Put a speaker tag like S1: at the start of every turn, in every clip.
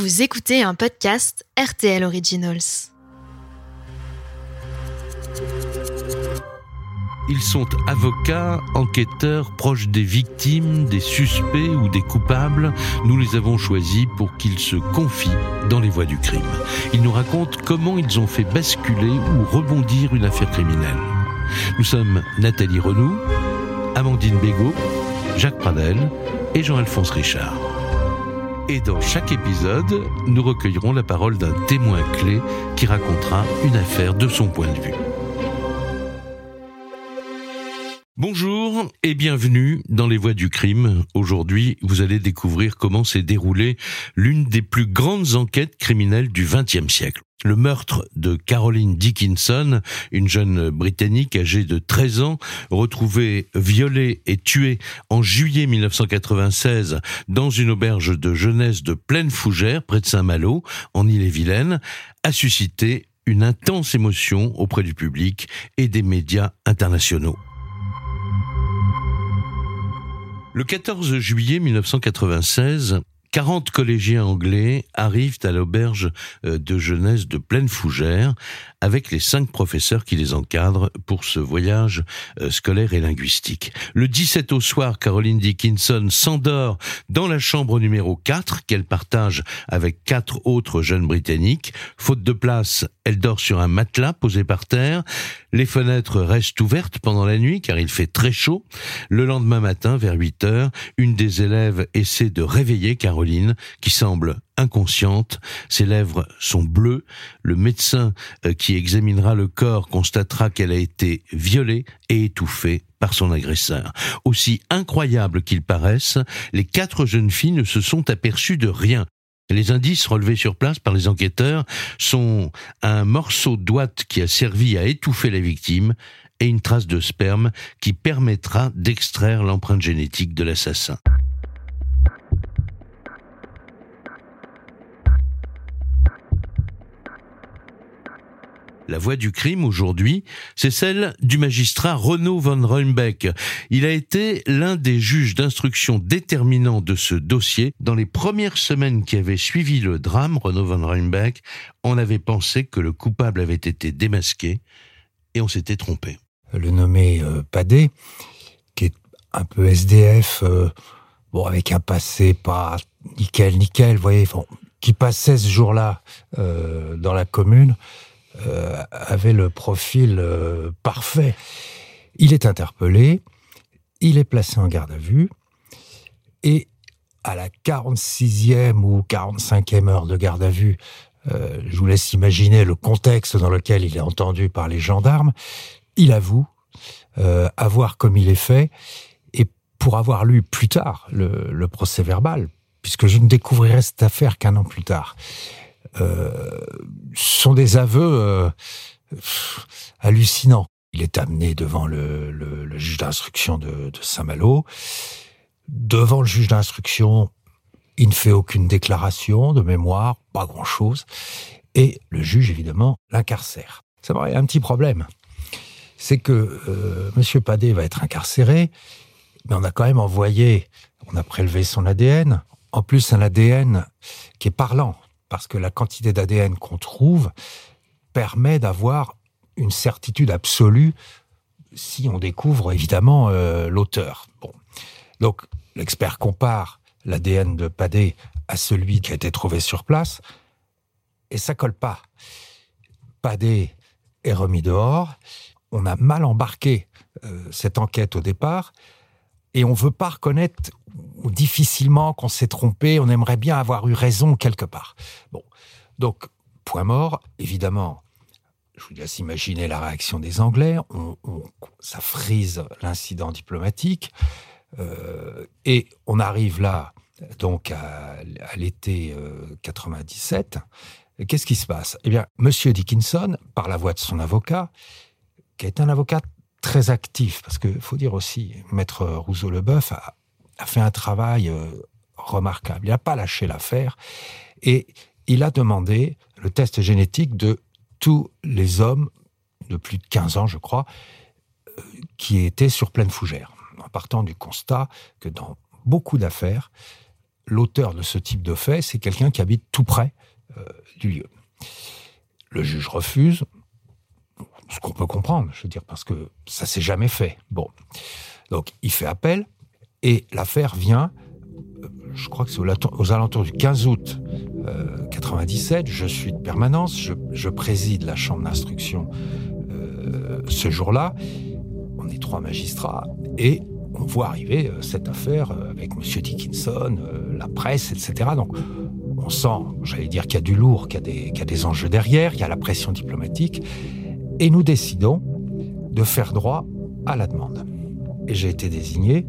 S1: Vous écoutez un podcast RTL Originals.
S2: Ils sont avocats, enquêteurs, proches des victimes, des suspects ou des coupables. Nous les avons choisis pour qu'ils se confient dans les voies du crime. Ils nous racontent comment ils ont fait basculer ou rebondir une affaire criminelle. Nous sommes Nathalie Renou, Amandine Bégaud, Jacques Pradel et Jean-Alphonse Richard. Et dans chaque épisode, nous recueillerons la parole d'un témoin clé qui racontera une affaire de son point de vue. Bonjour et bienvenue dans les voies du crime. Aujourd'hui, vous allez découvrir comment s'est déroulée l'une des plus grandes enquêtes criminelles du XXe siècle. Le meurtre de Caroline Dickinson, une jeune Britannique âgée de 13 ans, retrouvée violée et tuée en juillet 1996 dans une auberge de jeunesse de Pleine Fougère, près de Saint-Malo, en Ille-et-Vilaine, a suscité une intense émotion auprès du public et des médias internationaux. Le 14 juillet 1996, 40 collégiens anglais arrivent à l'auberge euh, de jeunesse de Pleine Fougère avec les cinq professeurs qui les encadrent pour ce voyage euh, scolaire et linguistique. Le 17 au soir, Caroline Dickinson s'endort dans la chambre numéro 4 qu'elle partage avec quatre autres jeunes britanniques. Faute de place, elle dort sur un matelas posé par terre. Les fenêtres restent ouvertes pendant la nuit car il fait très chaud. Le lendemain matin, vers 8 heures, une des élèves essaie de réveiller Caroline qui semble inconsciente, ses lèvres sont bleues, le médecin euh, qui examinera le corps constatera qu'elle a été violée et étouffée par son agresseur. Aussi incroyable qu'il paraisse, les quatre jeunes filles ne se sont aperçues de rien. Les indices relevés sur place par les enquêteurs sont un morceau d'ouate qui a servi à étouffer la victime et une trace de sperme qui permettra d'extraire l'empreinte génétique de l'assassin. La voix du crime aujourd'hui, c'est celle du magistrat Renaud von Reumbeck. Il a été l'un des juges d'instruction déterminants de ce dossier. Dans les premières semaines qui avaient suivi le drame, Renaud von Reumbeck, on avait pensé que le coupable avait été démasqué et on s'était trompé.
S3: Le nommé euh, qui est un peu SDF, euh, bon, avec un passé pas nickel, nickel, vous voyez, qui passait ce jour-là euh, dans la commune, euh, avait le profil euh, parfait. Il est interpellé, il est placé en garde à vue, et à la 46e ou 45e heure de garde à vue, euh, je vous laisse imaginer le contexte dans lequel il est entendu par les gendarmes, il avoue avoir commis les faits, et pour avoir lu plus tard le, procès verbal, puisque je ne découvrirai cette affaire qu'un an plus tard, euh, sont des aveux euh, hallucinants. Il est amené devant le, juge d'instruction de, Saint-Malo. Devant le juge d'instruction, il ne fait aucune déclaration de mémoire, pas grand-chose. Et le juge, évidemment, l'incarcère. Ça paraît un petit problème. C'est que euh, M. Padé va être incarcéré, mais on a quand même envoyé, on a prélevé son ADN, en plus un ADN qui est parlant parce que la quantité d'ADN qu'on trouve permet d'avoir une certitude absolue si on découvre évidemment euh, l'auteur. Bon. Donc l'expert compare l'ADN de Padé à celui qui a été trouvé sur place et ça colle pas. Padé est remis dehors, on a mal embarqué euh, cette enquête au départ et on veut pas reconnaître ou difficilement qu'on s'est trompé, on aimerait bien avoir eu raison quelque part. Bon, donc point mort, évidemment. Je vous laisse imaginer la réaction des Anglais. On, ça frise l'incident diplomatique euh, et on arrive là donc à, l'été euh, 97. Qu'est-ce qui se passe? Eh bien, Monsieur Dickinson, par la voix de son avocat, qui est un avocat très actif, parce que faut dire aussi, Maître Rousseau-Leboeuf a, a fait un travail euh, remarquable. Il n'a pas lâché l'affaire et il a demandé le test génétique de tous les hommes de plus de 15 ans, je crois, euh, qui étaient sur pleine fougère, en partant du constat que dans beaucoup d'affaires, l'auteur de ce type de fait, c'est quelqu'un qui habite tout près euh, du lieu. Le juge refuse, qu'on peut comprendre, je veux dire, parce que ça s'est jamais fait. Bon, donc il fait appel et l'affaire vient. euh, Je crois que c'est aux alentours du 15 août euh, 97. Je suis de permanence. Je, préside la chambre d'instruction euh, ce jour-là. On est trois magistrats et on voit arriver euh, cette affaire avec Monsieur Dickinson, la presse, etc. Donc, on sent, j'allais dire qu'il y a du lourd, qu'il y y a des enjeux derrière, il y a la pression diplomatique, et nous décidons de faire droit à la demande. Et j'ai été désigné,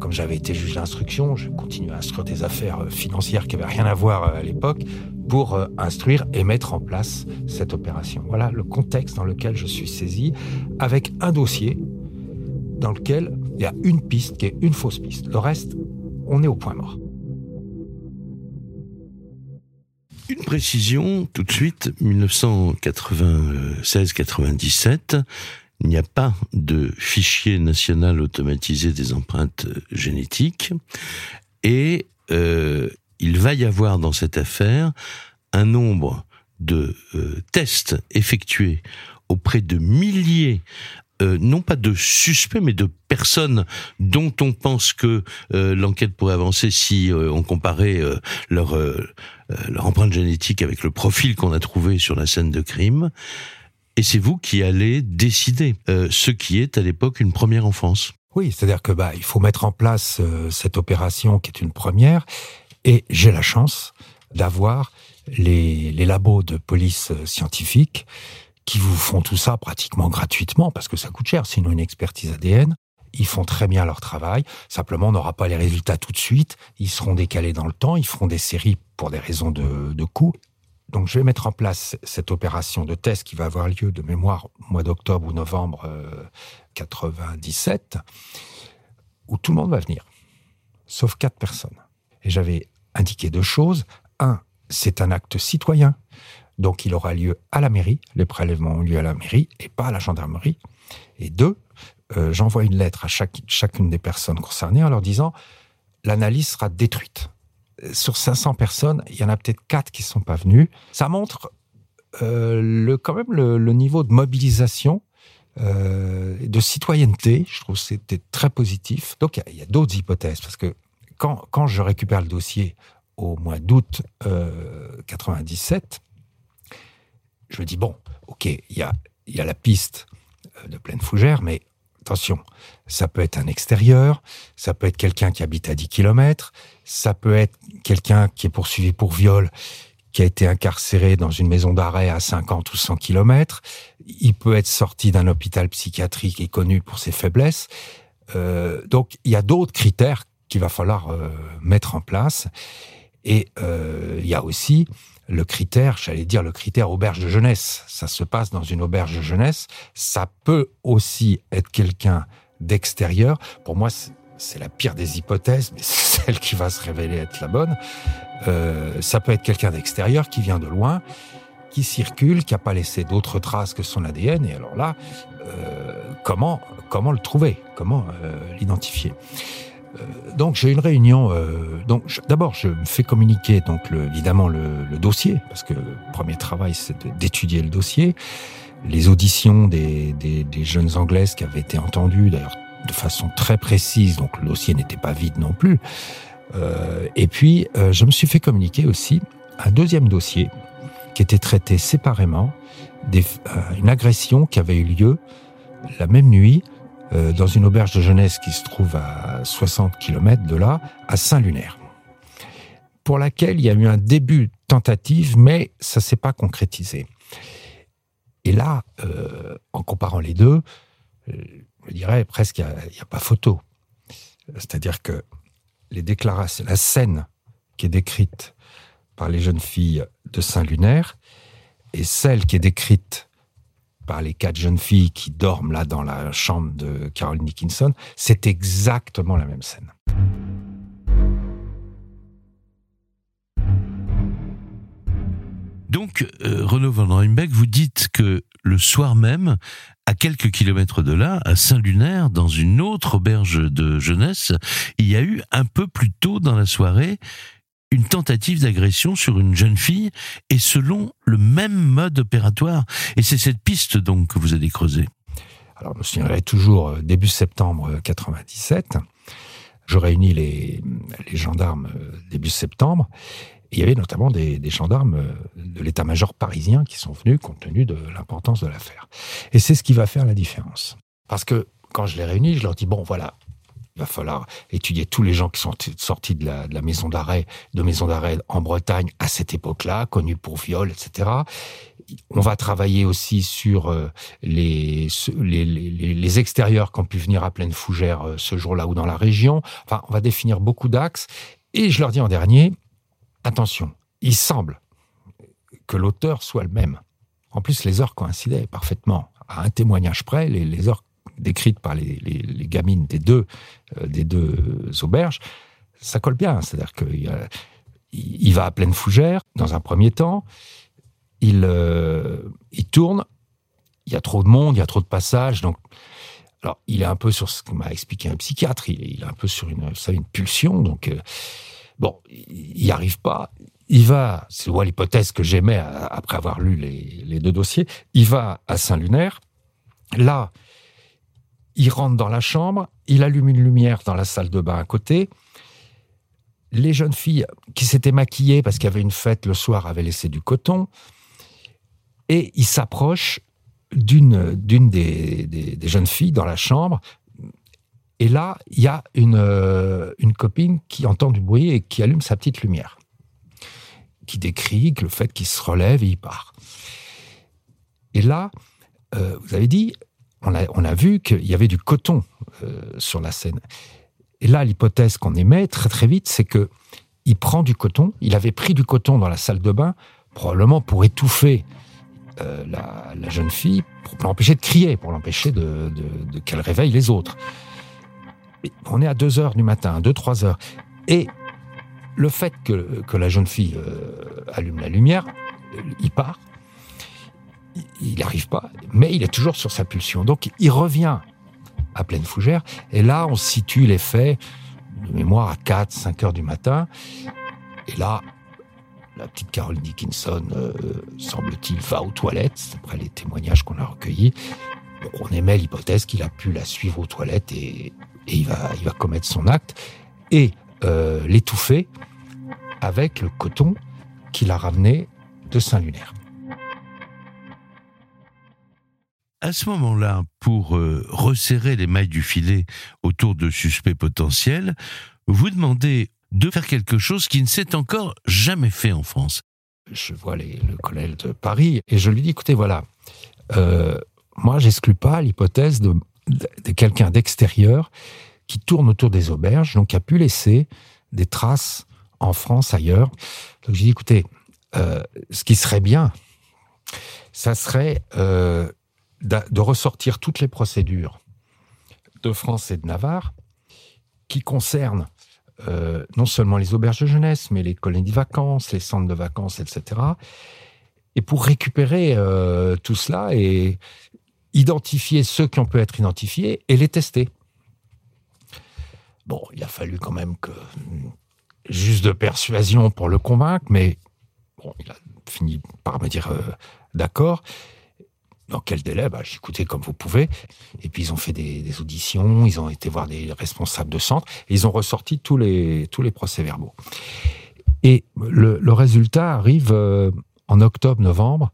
S3: comme j'avais été juge d'instruction, je continue à instruire des affaires euh, financières qui n'avaient rien à voir euh, à l'époque, pour euh, instruire et mettre en place cette opération. Voilà le contexte dans lequel je suis saisi, avec un dossier dans lequel il y a une piste qui est une fausse piste. Le reste, on est au point mort.
S2: Une précision tout de suite, 1996-97, il n'y a pas de fichier national automatisé des empreintes génétiques et euh, il va y avoir dans cette affaire un nombre de euh, tests effectués auprès de milliers euh, non pas de suspects, mais de personnes dont on pense que euh, l'enquête pourrait avancer si euh, on comparait leur, leur empreinte génétique avec le profil qu'on a trouvé sur la scène de crime. Et c'est vous qui allez décider ce qui est à l'époque une première enfance.
S3: Oui, c'est-à-dire que bah il faut mettre en place cette opération qui est une première, et j'ai la chance d'avoir les, les labos de police scientifique qui vous font tout ça pratiquement gratuitement parce que ça coûte cher, sinon une expertise ADN. Ils font très bien leur travail. Simplement, on n'aura pas les résultats tout de suite. Ils seront décalés dans le temps. Ils feront des séries pour des raisons de, de coût. Donc, je vais mettre en place cette opération de test qui va avoir lieu de mémoire au mois d'octobre ou novembre euh, 97, où tout le monde va venir, sauf quatre personnes. Et j'avais indiqué deux choses. Un, c'est un acte citoyen, donc il aura lieu à la mairie, les prélèvements ont lieu à la mairie et pas à la gendarmerie. Et deux, euh, j'envoie une lettre à chaque, chacune des personnes concernées en leur disant l'analyse sera détruite. Sur 500 personnes, il y en a peut-être quatre qui ne sont pas venus. Ça montre euh, quand même le, niveau de mobilisation euh, de citoyenneté. Je trouve que c'était très positif. Donc, il y a, a d'autres hypothèses, parce que quand, quand je récupère le dossier au mois d'août euh, 97, je me dis, bon, ok, il y a, la piste euh, de pleine fougère, mais attention, ça peut être un extérieur, ça peut être quelqu'un qui habite à 10 km, ça peut être quelqu'un qui est poursuivi pour viol, qui a été incarcéré dans une maison d'arrêt à 50 ou 100 km, il peut être sorti d'un hôpital psychiatrique et connu pour ses faiblesses. Euh, donc, il y a d'autres critères qu'il va falloir euh, mettre en place. Et il y a aussi le critère, j'allais dire le critère auberge de jeunesse. Ça se passe dans une auberge de jeunesse. Ça peut aussi être quelqu'un d'extérieur. Pour moi, c'est la pire des hypothèses, mais c'est celle qui va se révéler être la bonne. Euh, ça peut être quelqu'un d'extérieur qui vient de loin, qui circule, qui n'a pas laissé d'autres traces que son ADN. Et alors là, euh, comment, comment le trouver? Comment euh, l'identifier? Donc j'ai une réunion. Euh, donc d'abord je me fais communiquer donc le, évidemment le, le dossier parce que le premier travail c'est d'étudier le dossier, les auditions des, des, des jeunes anglaises qui avaient été entendues d'ailleurs de façon très précise donc le dossier n'était pas vide non plus. Euh, et puis euh, je me suis fait communiquer aussi un deuxième dossier qui était traité séparément des, euh, une agression qui avait eu lieu la même nuit euh, dans une auberge de jeunesse qui se trouve à 60 km de là, à Saint-Lunaire, pour laquelle il y a eu un début tentative, mais ça s'est pas concrétisé. Et là, euh, en comparant les deux, euh, je dirais presque qu'il n'y a, a pas photo. C'est-à-dire que les déclarations, la scène qui est décrite par les jeunes filles de Saint-Lunaire et celle qui est décrite les quatre jeunes filles qui dorment là dans la chambre de Caroline Dickinson, c'est exactement la même scène.
S2: Donc, euh, Renaud Van Rymbeck, vous dites que le soir même, à quelques kilomètres de là, à Saint-Lunaire, dans une autre auberge de jeunesse, il y a eu un peu plus tôt dans la soirée une tentative d'agression sur une jeune fille et selon le même mode opératoire. Et c'est cette piste donc que vous allez creuser.
S3: Alors, je me souviendrai toujours euh, début septembre 97. Je réunis les, les gendarmes début septembre il y avait notamment des, gendarmes euh, de l'état-major parisien qui sont venus compte tenu de l'importance de l'affaire. Et c'est ce qui va faire la différence. Parce que quand je les réunis, je leur dis, bon, voilà, il va falloir étudier tous les gens qui sont sortis de la, maison d'arrêt, de maison d'arrêt en Bretagne à cette époque-là, connus pour viol, etc. On va travailler aussi sur euh, les, les, les, extérieurs qui ont pu venir à pleine fougère euh, ce jour-là ou dans la région. Enfin, on va définir beaucoup d'axes. Et je leur dis en dernier, Attention, il semble que l'auteur soit le même. En plus, les heures coïncidaient parfaitement. À un témoignage près, les, heures décrites par les, gamines des deux, euh, des deux auberges, ça colle bien. C'est-à-dire qu'il il va à pleine fougère, dans un premier temps, il, euh, il tourne, il y a trop de monde, il y a trop de passages, donc alors, il est un peu sur ce que m'a expliqué un psychiatre, il, est un peu sur une, une pulsion, donc euh, Bon, il n'y arrive pas. Il va, c'est l'hypothèse que j'aimais après avoir lu les, deux dossiers, il va à Saint-Lunaire. Là, il rentre dans la chambre, il allume une lumière dans la salle de bain à côté. Les jeunes filles qui s'étaient maquillées parce qu'il y avait une fête le soir avaient laissé du coton. Et il s'approche d'une d'une des, jeunes filles dans la chambre et là, il y a une, euh, une copine qui entend du bruit et qui allume sa petite lumière, qui décrit le fait qu'il se relève et il part. Et là, euh, vous avez dit, on a, vu qu'il y avait du coton euh, sur la scène. Et là, l'hypothèse qu'on émet très très vite, c'est que il prend du coton. Il avait pris du coton dans la salle de bain, probablement pour étouffer la, la, jeune fille, pour l'empêcher de crier, pour l'empêcher de, qu'elle réveille les autres on est à 2 heures du matin, 2-3 heures. Et le fait que, la jeune fille euh, allume la lumière, il part, il n'arrive pas, mais il est toujours sur sa pulsion. Donc il revient à pleine fougère, et là on situe les faits de mémoire à 4, 5 heures du matin. Et là, la petite Carole Dickinson, euh, semble-t-il, va aux toilettes, après les témoignages qu'on a recueillis. on émet l'hypothèse qu'il a pu la suivre aux toilettes et, et il va, il va commettre son acte et euh, l'étouffer avec le coton qu'il a ramené de Saint-Lunaire.
S2: À ce moment-là, pour euh, resserrer les mailles du filet autour de suspects potentiels, vous demandez de faire quelque chose qui ne s'est encore jamais fait en France.
S3: Je vois le collège de Paris et je lui dis, écoutez, voilà, euh, moi, j'exclus pas l'hypothèse de quelqu'un d'extérieur qui tourne autour des auberges, donc qui a pu laisser des traces en France, ailleurs. Donc j'ai dit, écoutez, euh, ce qui serait bien, ça serait euh, de ressortir toutes les procédures de France et de Navarre qui concernent euh, non seulement les auberges de jeunesse, mais les colonies de vacances, les centres de vacances, etc. Et pour récupérer tout cela et identifier ceux qui ont pu être identifiés et les tester. Bon, il a fallu quand même que juste de persuasion pour le convaincre, mais bon, il a fini par me dire euh, d'accord. Dans quel délai? Bah, écouté comme vous pouvez. Et puis ils ont fait des, auditions, ils ont été voir des responsables de centre, et ils ont ressorti tous les, tous les procès-verbaux. Et le, résultat arrive euh, en octobre-novembre,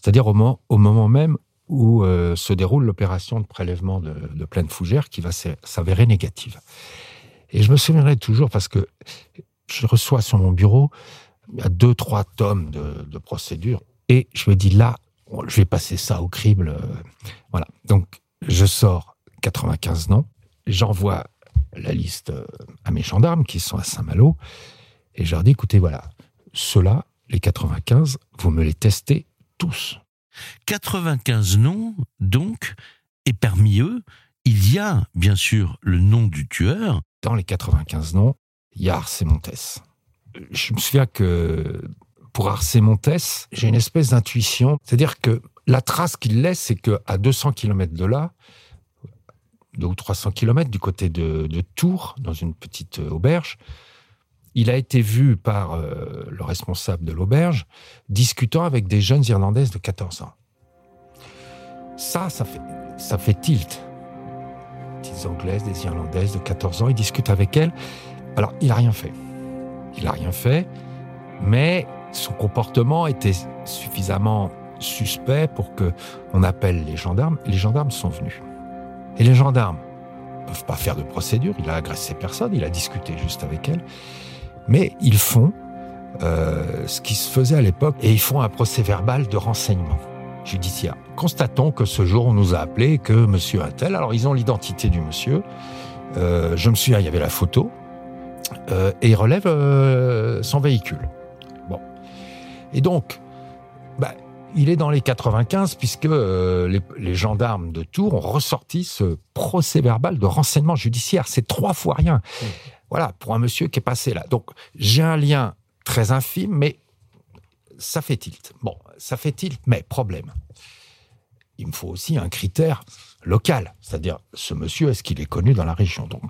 S3: c'est-à-dire au, au moment même où euh, se déroule l'opération de prélèvement de, pleine fougère qui va s'avérer négative. Et je me souviendrai toujours parce que je reçois sur mon bureau deux, trois tomes de, de procédures et je me dis là, je vais passer ça au crible. Euh, voilà. Donc, je sors 95 noms, j'envoie la liste euh, à mes gendarmes qui sont à Saint-Malo et je leur dis écoutez, voilà, ceux-là, les 95, vous me les testez tous.
S2: 95 noms, donc, et parmi eux, il y a bien sûr le nom du tueur.
S3: Dans les 95 noms, il y a Montes. Je me souviens que pour Arce Montes, j'ai une espèce d'intuition. C'est-à-dire que la trace qu'il laisse, c'est qu'à 200 km de là, 2 ou 300 km du côté de, Tours, dans une petite auberge, il a été vu par euh, le responsable de l'auberge discutant avec des jeunes Irlandaises de 14 ans. Ça, ça fait, ça fait tilt. Des Anglaises, des Irlandaises de 14 ans, il discute avec elles. Alors, il n'a rien fait. Il n'a rien fait, mais son comportement était suffisamment suspect pour que on appelle les gendarmes. les gendarmes sont venus. Et les gendarmes ne peuvent pas faire de procédure. Il a agressé personne. Il a discuté juste avec elles. Mais ils font euh, ce qui se faisait à l'époque et ils font un procès verbal de renseignement judiciaire. Constatons que ce jour, on nous a appelé que monsieur un tel. Alors, ils ont l'identité du monsieur. Euh, je me souviens, il y avait la photo. Euh, et il relève euh, son véhicule. Et donc, bah, il est dans les 95 puisque euh, les, les, gendarmes de Tours ont ressorti ce procès verbal de renseignement judiciaire. C'est trois fois rien. Mmh. Voilà, pour un monsieur qui est passé là. Donc, j'ai un lien très infime, mais ça fait tilt. Bon, ça fait tilt, mais problème. Il me faut aussi un critère local, c'est-à-dire ce monsieur, est-ce qu'il est connu dans la région? Donc,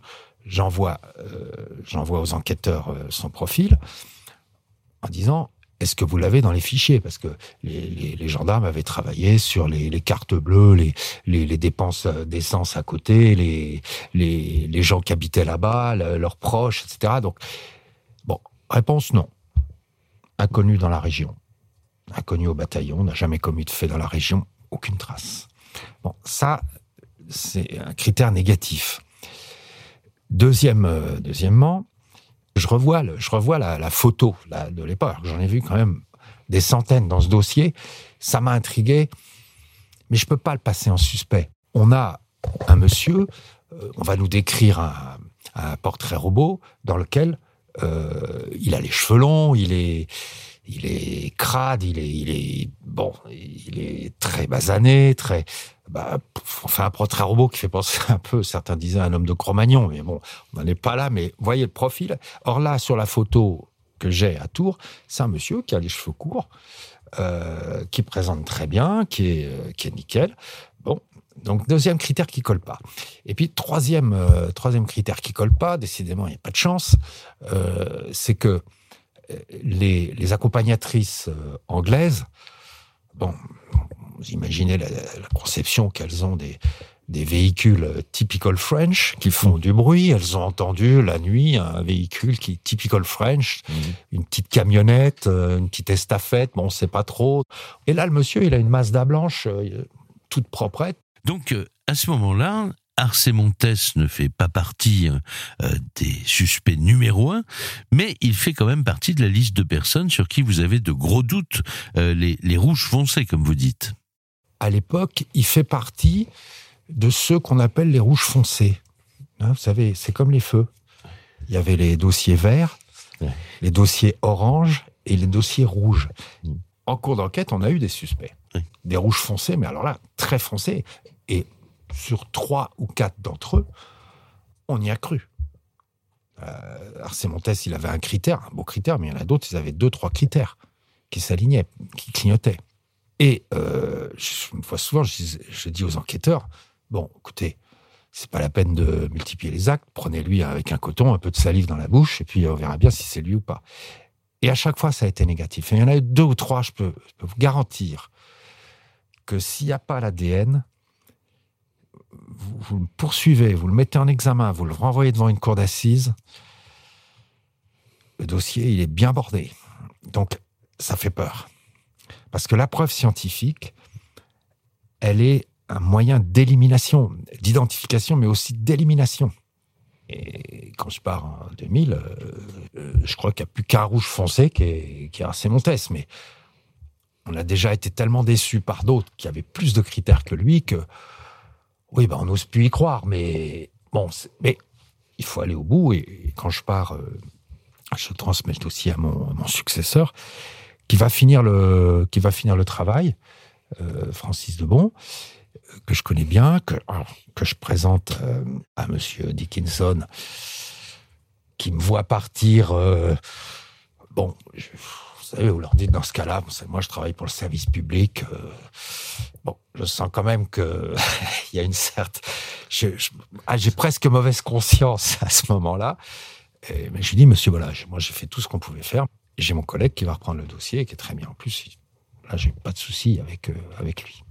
S3: j'envoie, euh, j'envoie aux enquêteurs euh, son profil en disant est-ce que vous l'avez dans les fichiers? Parce que les, gendarmes avaient travaillé sur les, cartes bleues, les, dépenses d'essence à côté, les, gens qui habitaient là-bas, leurs proches, etc. Donc, bon, réponse non. Inconnu dans la région. Inconnu au bataillon, n'a jamais commis de fait dans la région, aucune trace. Bon, ça, c'est un critère négatif. Deuxième, euh, deuxièmement, je revois, je revois la, photo de l'époque. J'en ai vu quand même des centaines dans ce dossier. Ça m'a intrigué, mais je peux pas le passer en suspect. On a un monsieur, euh, on va nous décrire un, portrait robot dans lequel il a les cheveux longs, il est, il est crade, il est, il est bon, il est très basané, très bah, enfin un portrait robot qui fait penser un peu, certains disaient un homme de Cro-Magnon, mais bon, on n'en est pas là, mais voyez le profil. Or là, sur la photo que j'ai à Tours, c'est un monsieur qui a les cheveux courts, euh, qui présente très bien, qui est, euh, qui est nickel. Donc deuxième critère qui colle pas. Et puis troisième, euh, troisième critère qui colle pas, décidément il n'y a pas de chance, euh, c'est que euh, les, les accompagnatrices anglaises, bon, vous imaginez la, la conception qu'elles ont des, des véhicules typical French qui font du bruit. Elles ont entendu la nuit un véhicule qui est typical French, mmh. une petite camionnette, une petite estafette, bon, on sait pas trop. Et là, le monsieur, il a une Mazda blanche euh, toute proprette.
S2: Donc, euh, à ce moment-là, Arce Montes ne fait pas partie euh, des suspects numéro un, mais il fait quand même partie de la liste de personnes sur qui vous avez de gros doutes, euh, les, les rouges foncés, comme vous dites
S3: à l'époque, il fait partie de ceux qu'on appelle les rouges foncés. Hein, vous savez, c'est comme les feux. Il y avait les dossiers verts, ouais. les dossiers orange et les dossiers rouges. Mmh. En cours d'enquête, on a eu des suspects. Ouais. Des rouges foncés, mais alors là, très foncés. Et sur trois ou quatre d'entre eux, on y a cru. Euh, Montes, il avait un critère, un beau critère, mais il y en a d'autres, ils avaient deux, trois critères qui s'alignaient, qui clignotaient. Et euh, une fois souvent, je, je, dis aux enquêteurs bon, écoutez, c'est pas la peine de multiplier les actes. Prenez-lui avec un coton, un peu de salive dans la bouche, et puis on verra bien si c'est lui ou pas. Et à chaque fois, ça a été négatif. Il y en a eu deux ou trois, je peux, je peux vous garantir que s'il n'y a pas l'ADN, vous, le poursuivez, vous le mettez en examen, vous le renvoyez devant une cour d'assises, le dossier, il est bien bordé. Donc, ça fait peur. Parce que la preuve scientifique, elle est un moyen d'élimination, d'identification, mais aussi d'élimination. Et quand je pars en 2000, euh, je crois qu'il n'y a plus qu'un rouge foncé qui est, qui est assez mais on a déjà été tellement déçus par d'autres qui avaient plus de critères que lui que, oui, ben on n'ose plus y croire, mais bon, mais il faut aller au bout. Et, quand je pars, euh, je transmets le dossier à mon, successeur qui va finir le, qui va finir le travail, euh, Francis Debon, que je connais bien, que, que je présente euh, à Monsieur Dickinson, qui me voit partir. Bon, savez, vous leur dites dans ce cas-là, moi je travaille pour le service public. Euh, bon, je sens quand même que il y a une certaine. Ah, j'ai presque mauvaise conscience à ce moment-là. Et, mais je lui dis, monsieur, voilà, moi j'ai fait tout ce qu'on pouvait faire. J'ai mon collègue qui va reprendre le dossier, qui est très bien. En plus, là, j'ai pas de souci avec, avec lui.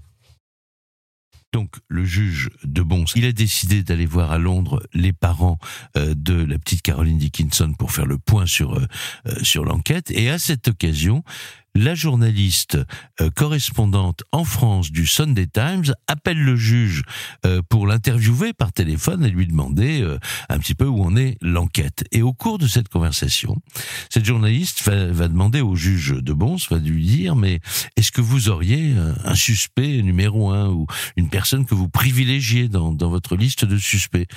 S2: Donc le juge de Bons, il a décidé d'aller voir à Londres les parents euh, de la petite Caroline Dickinson pour faire le point sur euh, euh, sur l'enquête. Et à cette occasion, la journaliste euh, correspondante en France du Sunday Times appelle le juge euh, pour l'interviewer par téléphone et lui demander euh, un petit peu où en est l'enquête. Et au cours de cette conversation, cette journaliste va, demander au juge de Bons, va lui dire, mais est-ce que vous auriez un suspect numéro un ou une personne que vous privilégiez dans, dans votre liste de suspects?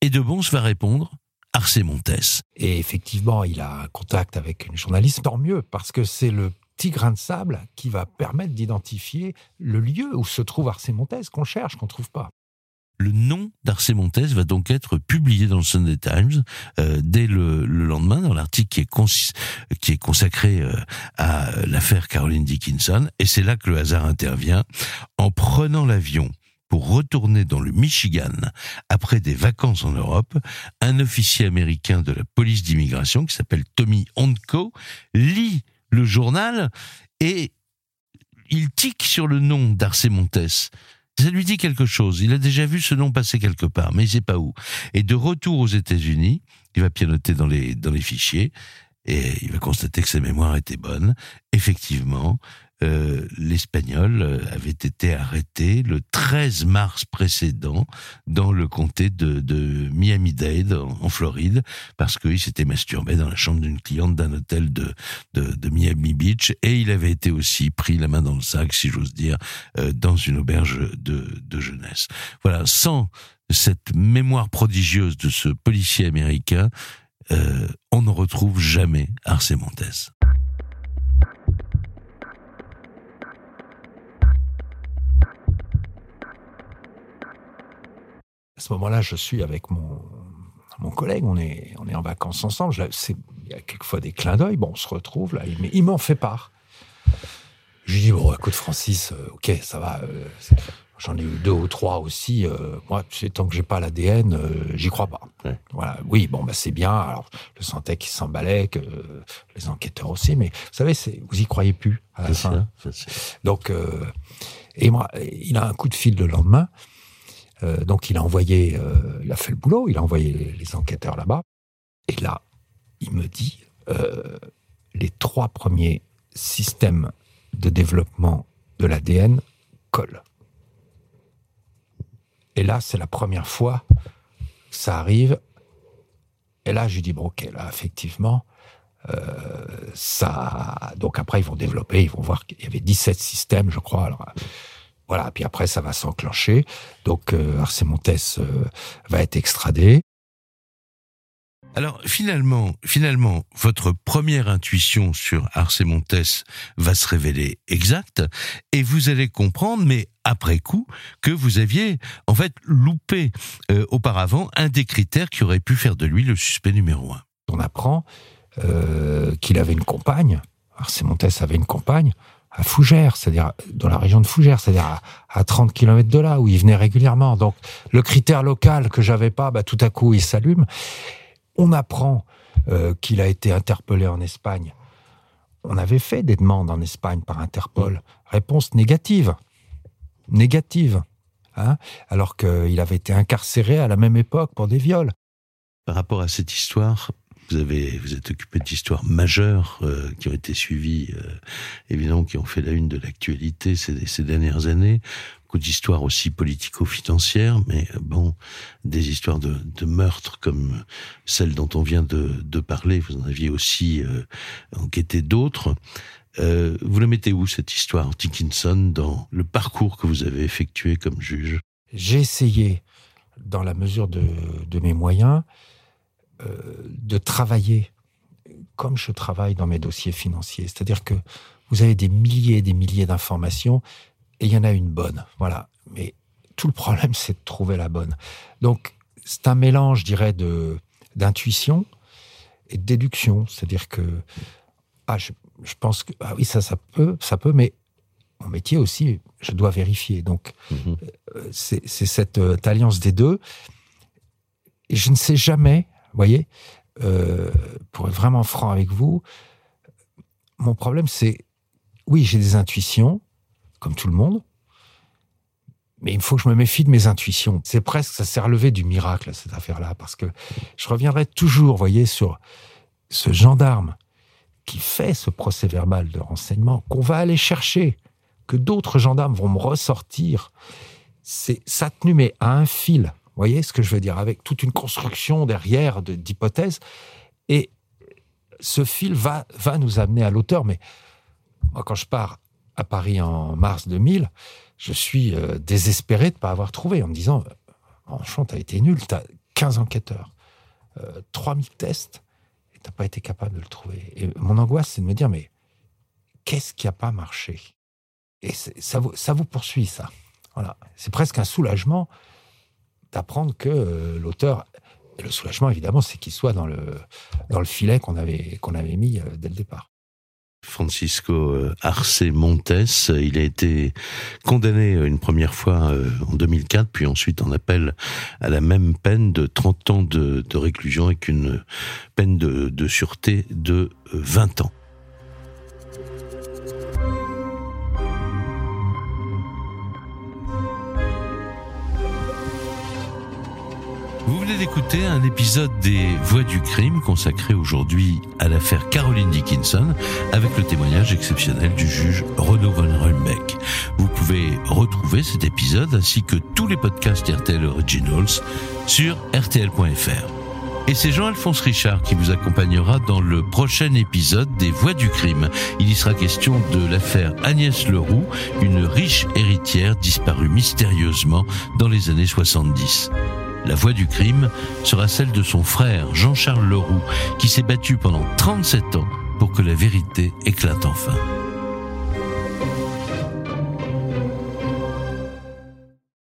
S2: Et de Bons va répondre, Arsé Montes.
S3: Et effectivement, il a un contact avec une journaliste, tant mieux, parce que c'est le petit grain de sable qui va permettre d'identifier le lieu où se trouve Arsé Montes qu'on cherche, qu'on ne trouve pas.
S2: Le nom d'Arsé Montes va donc être publié dans le Sunday Times euh, dès le, lendemain dans l'article qui est, qui est consacré euh, à l'affaire Caroline Dickinson. Et c'est là que le hasard intervient. En prenant l'avion pour retourner dans le Michigan après des vacances en Europe, un officier américain de la police d'immigration qui s'appelle Tommy Onko lit le journal et il tique sur le nom d'Arsé Montes. Ça lui dit quelque chose. Il a déjà vu ce nom passer quelque part, mais il sait pas où. Et de retour aux États-Unis, il va pianoter dans les, dans les fichiers et il va constater que sa mémoire était bonne. Effectivement, euh, l'Espagnol euh, avait été arrêté le 13 mars précédent dans le comté de, Miami-Dade, en, Floride, parce qu'il s'était masturbé dans la chambre d'une cliente d'un hôtel de, Miami Beach, et il avait été aussi pris la main dans le sac, si j'ose dire, euh, dans une auberge de, jeunesse. Voilà, sans cette mémoire prodigieuse de ce policier américain, on ne retrouve jamais Arsé Montes.
S3: Ce moment-là, je suis avec mon, mon collègue, on est, on est en vacances ensemble. il y a quelquefois des clins d'œil. Bon, on se retrouve là, mais il m'en fait part. Je lui dis bon, écoute Francis, euh, ok, ça va. Euh, j'en ai eu deux ou trois aussi. Euh, moi, tant que j'ai pas l'ADN, j'y crois pas. Voilà. Oui, bon, bah c'est bien. Alors, je sentais qu'il s'emballait, que les enquêteurs aussi. Mais vous savez, vous y croyez plus à la fin. Donc, et moi, il a un coup de fil le lendemain. Euh, donc il a envoyé, euh, il a fait le boulot, il a envoyé les, enquêteurs là-bas. Et là, il me dit, euh, les trois premiers systèmes de développement de l'ADN collent. Et là, c'est la première fois que ça arrive. Et là, je dis, bon, ok, là, effectivement, ça. Donc après, ils vont développer, ils vont voir qu'il y avait 17 systèmes, je crois. Voilà, puis après, ça va s'enclencher. Donc, euh, Montes euh, va être extradé.
S2: Alors finalement, finalement, votre première intuition sur Arsène Montes va se révéler exacte et vous allez comprendre, mais après coup, que vous aviez en fait loupé euh, auparavant un des critères qui aurait pu faire de lui le suspect numéro un.
S3: On apprend qu'il avait une compagne. Arsène Montes avait une compagne à Fougères, c'est-à-dire dans la région de Fougères, c'est-à-dire à, 30 km de là où il venait régulièrement. Donc le critère local que j'avais pas, bah, tout à coup il s'allume. On apprend euh, qu'il a été interpellé en Espagne. On avait fait des demandes en Espagne par Interpol. Réponse négative. Négative. Hein Alors qu'il avait été incarcéré à la même époque pour des viols.
S2: Par rapport à cette histoire, vous avez vous êtes occupé d'histoires majeures euh, qui ont été suivies, euh, évidemment, qui ont fait la une de l'actualité ces, dernières années. Beaucoup d'histoires aussi politico-financières, mais euh, bon, des histoires de, meurtres comme celle dont on vient de, parler. Vous en aviez aussi enquêté d'autres. vous la mettez où cette histoire, Dickinson, dans le parcours que vous avez effectué comme juge?
S3: J'ai essayé, dans la mesure de, mes moyens, de travailler comme je travaille dans mes dossiers financiers. C'est-à-dire que vous avez des milliers et des milliers d'informations et il y en a une bonne. Voilà. Mais tout le problème, c'est de trouver la bonne. Donc, c'est un mélange, je dirais, de, d'intuition et de déduction. C'est-à-dire que, ah, je, pense que, ah oui, ça, ça peut, ça peut, mais mon métier aussi, je dois vérifier. Donc, mm-hmm. euh, c'est, cette euh, alliance des deux. Et je ne sais jamais voyez euh, pour être vraiment franc avec vous, mon problème, c'est, oui, j'ai des intuitions, comme tout le monde, mais il faut que je me méfie de mes intuitions. C'est presque, ça s'est relevé du miracle, cette affaire-là, parce que je reviendrai toujours, voyez, sur ce gendarme qui fait ce procès verbal de renseignement, qu'on va aller chercher, que d'autres gendarmes vont me ressortir. C'est ça tenu, mais à un fil. Vous voyez ce que je veux dire Avec toute une construction derrière d'hypothèses. Et ce fil va, va nous amener à l'auteur. Mais moi, quand je pars à Paris en mars 2000, je suis euh, désespéré de ne pas avoir trouvé en me disant Franchement, tu as été nul, tu as 15 enquêteurs, euh, 3000 tests, et tu n'as pas été capable de le trouver. Et mon angoisse, c'est de me dire Mais qu'est-ce qui n'a pas marché? Et ça vous, ça vous poursuit, ça. Voilà. C'est presque un soulagement d'apprendre que euh, l'auteur. le soulagement, évidemment, c'est qu'il soit dans le, dans le filet qu'on avait, qu'on avait mis euh, dès le départ.
S2: Francisco euh, Arce Montes, il a été condamné une première fois en 2004, puis ensuite en appel à la même peine de 30 ans de, réclusion avec une peine de sûreté de 20 ans. D'écouter un épisode des Voix du crime consacré aujourd'hui à l'affaire Caroline Dickinson avec le témoignage exceptionnel du juge Renaud von Rulbeck. Vous pouvez retrouver cet épisode ainsi que tous les podcasts RTL Originals sur rtl.fr. Et c'est Jean-Alphonse Richard qui vous accompagnera dans le prochain épisode des Voix du crime. Il y sera question de l'affaire Agnès Leroux, une riche héritière disparue mystérieusement dans les années 70. La voix du crime sera celle de son frère Jean-Charles Leroux, qui s'est battu pendant 37 ans pour que la vérité éclate enfin.